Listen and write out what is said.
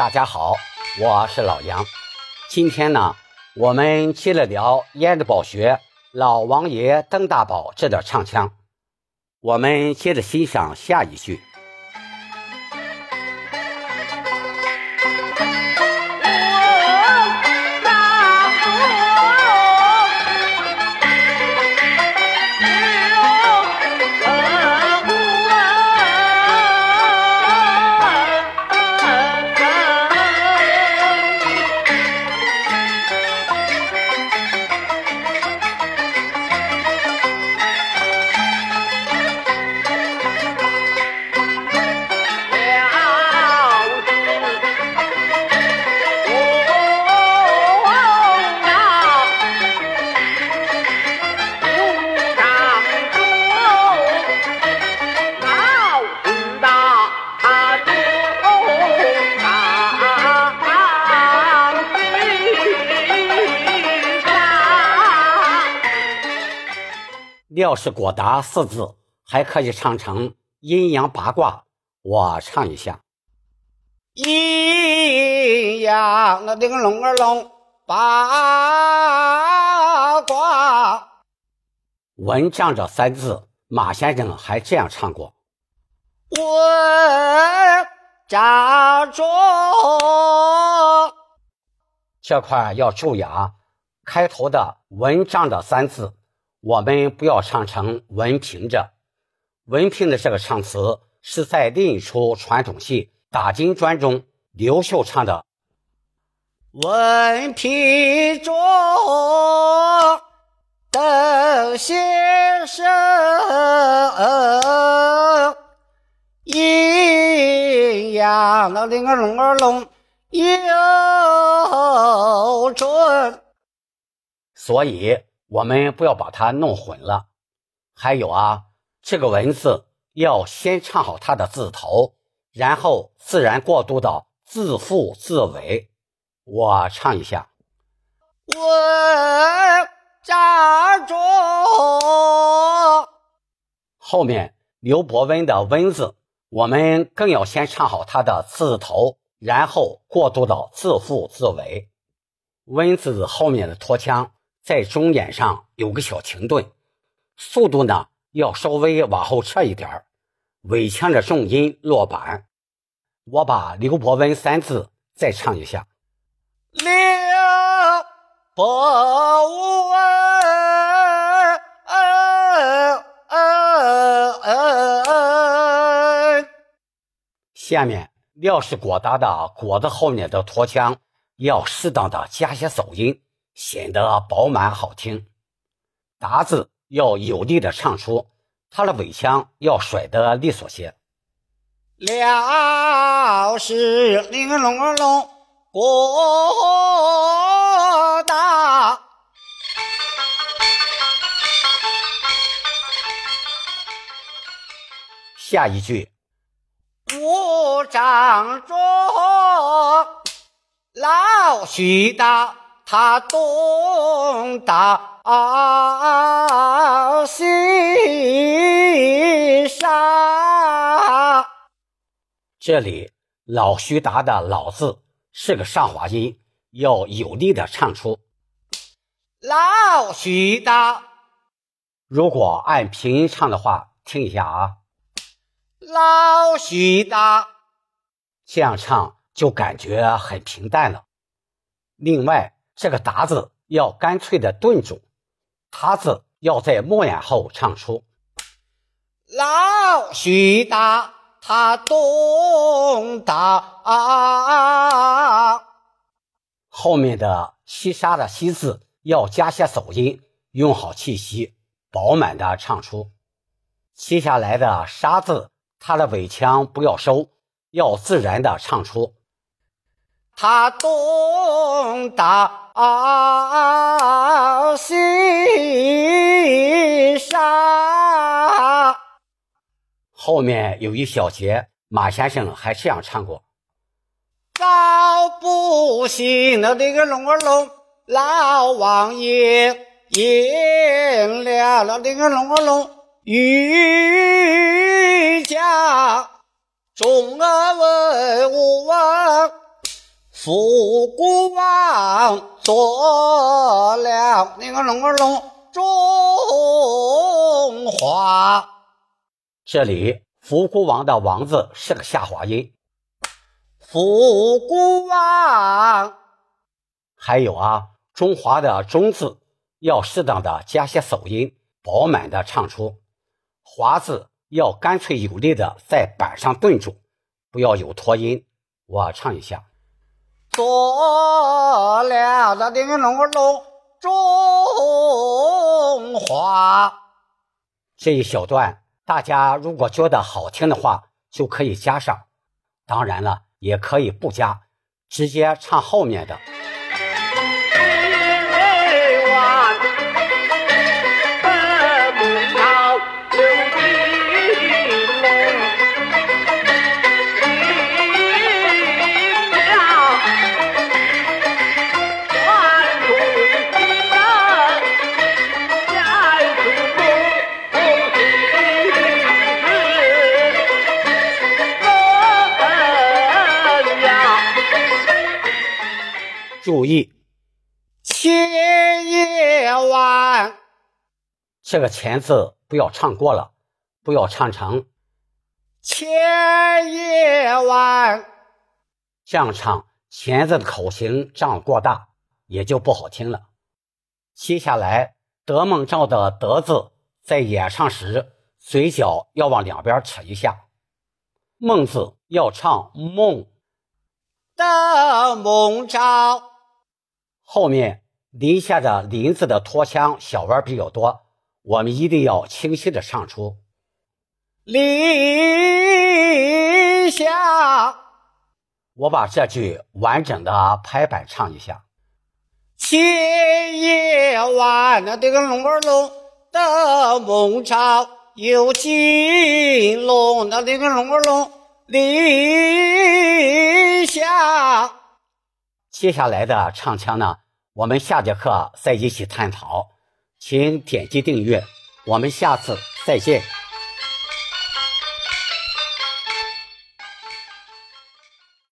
大家好，我是老杨。今天呢，我们接着聊燕子堡学《老王爷邓大宝》这段唱腔。我们接着欣赏下一句。料是果达四字，还可以唱成阴阳八卦。我唱一下：阴阳那顶龙儿龙八卦。文章这三字，马先生还这样唱过：文章中。这块要注意啊，开头的文章的三字。我们不要唱成“文凭着”，“文凭”的这个唱词是在另一出传统戏《打金砖》中刘秀唱的。文凭着邓先生，阴阳那铃儿龙儿龙有准，所以。我们不要把它弄混了。还有啊，这个文字要先唱好它的字头，然后自然过渡到字腹字尾。我唱一下：文章中。后面刘伯温的“温”字，我们更要先唱好它的字头，然后过渡到字腹字尾。温字后面的拖腔。在中眼上有个小停顿，速度呢要稍微往后撤一点尾腔的重音落板。我把刘伯温三字再唱一下：刘伯温。下面料是果达的果子后面的拖腔要适当的加些走音。显得饱满好听，达字要有力的唱出，它的尾腔要甩得利索些。了是玲珑珑过大，下一句五丈中老许大。他东大西上，这里老徐达的“老”字是个上滑音，要有力的唱出。老徐达，如果按平音唱的话，听一下啊，老徐达，这样唱就感觉很平淡了。另外。这个达字要干脆的顿住，他字要在末眼后唱出。老徐达，他东达，后面的西沙的西字要加些走音，用好气息，饱满的唱出。接下来的沙字，它的尾腔不要收，要自然的唱出。他东大西上，后面有一小节，马先生还这样唱过：早不行了，那个龙儿龙，老王爷赢了了，那个龙儿龙，欲将中儿文武王。复古王做了那个龙儿龙中华。这里“复古王”的“王”字是个下滑音。复古王，还有啊，中华的“中”字要适当的加些手音，饱满的唱出。华字要干脆有力的在板上顿住，不要有拖音。我唱一下。做了那个龙儿龙中华，这一小段大家如果觉得好听的话，就可以加上。当然了，也可以不加，直接唱后面的。注意，千叶湾，这个“钱”字不要唱过了，不要唱成千叶湾，这样唱“钱”字的口型这样过大，也就不好听了。接下来，德梦照的“德”字在演唱时，嘴角要往两边扯一下，“梦”字要唱“梦”。德梦照。后面临下的“林”字的拖腔小弯比较多，我们一定要清晰的唱出。林下，我把这句完整的拍板唱一下。千叶湾那这个龙儿龙的梦照，有金龙那这个龙儿龙林下。接下来的唱腔呢，我们下节课再一起探讨，请点击订阅，我们下次再见。